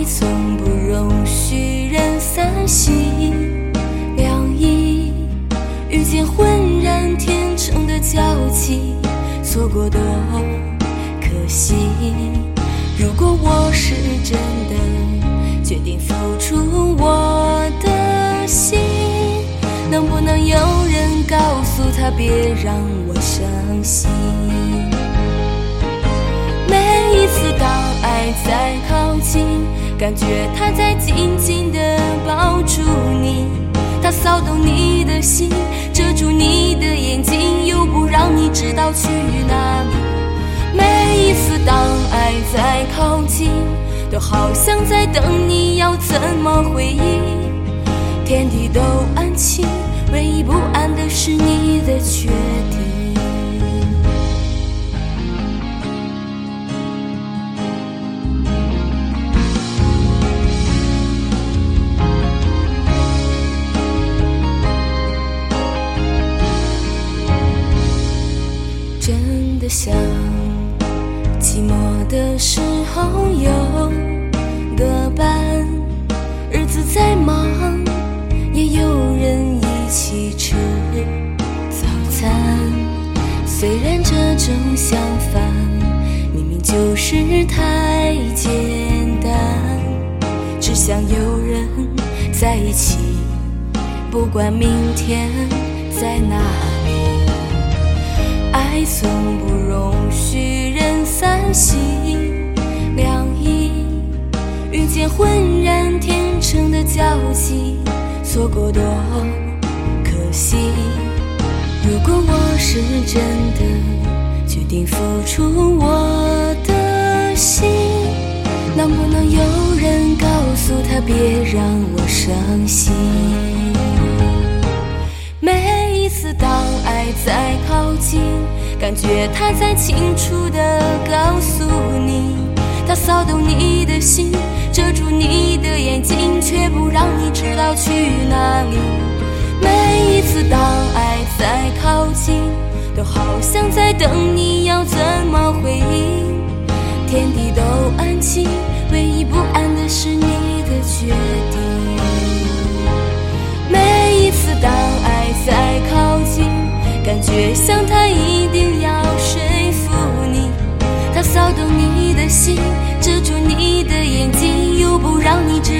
爱从不容许人三心两意，遇见浑然天成的交集，错过多可惜。如果我是真的决定付出我的心，能不能有人告诉他别让我伤心？每一次当爱在靠近，感觉他在紧紧地抱住你，他骚动你的心，遮住你的眼睛，又不让你知道去哪里。每一次当爱在靠近，都好像在等你，要怎么回应？天地都安静，唯一不安的是你的决定。真的想，寂寞的时候有个伴，日子再忙也有人一起吃早餐。虽然这种想法明明就是太简单，只想有人在一起，不管明天在哪爱从不容许人三心两意，遇见浑然天成的交集，错过多可惜。如果我是真的决定付出我的心，能不能有人告诉他别让我伤心？感觉他在清楚地告诉你，他骚动你的心，遮住你的眼睛，却不让你知道去哪里。每一次当爱在靠近，都好像在等你，要怎么回应？天地都安静，唯一不安的是你的决定。每一次当爱在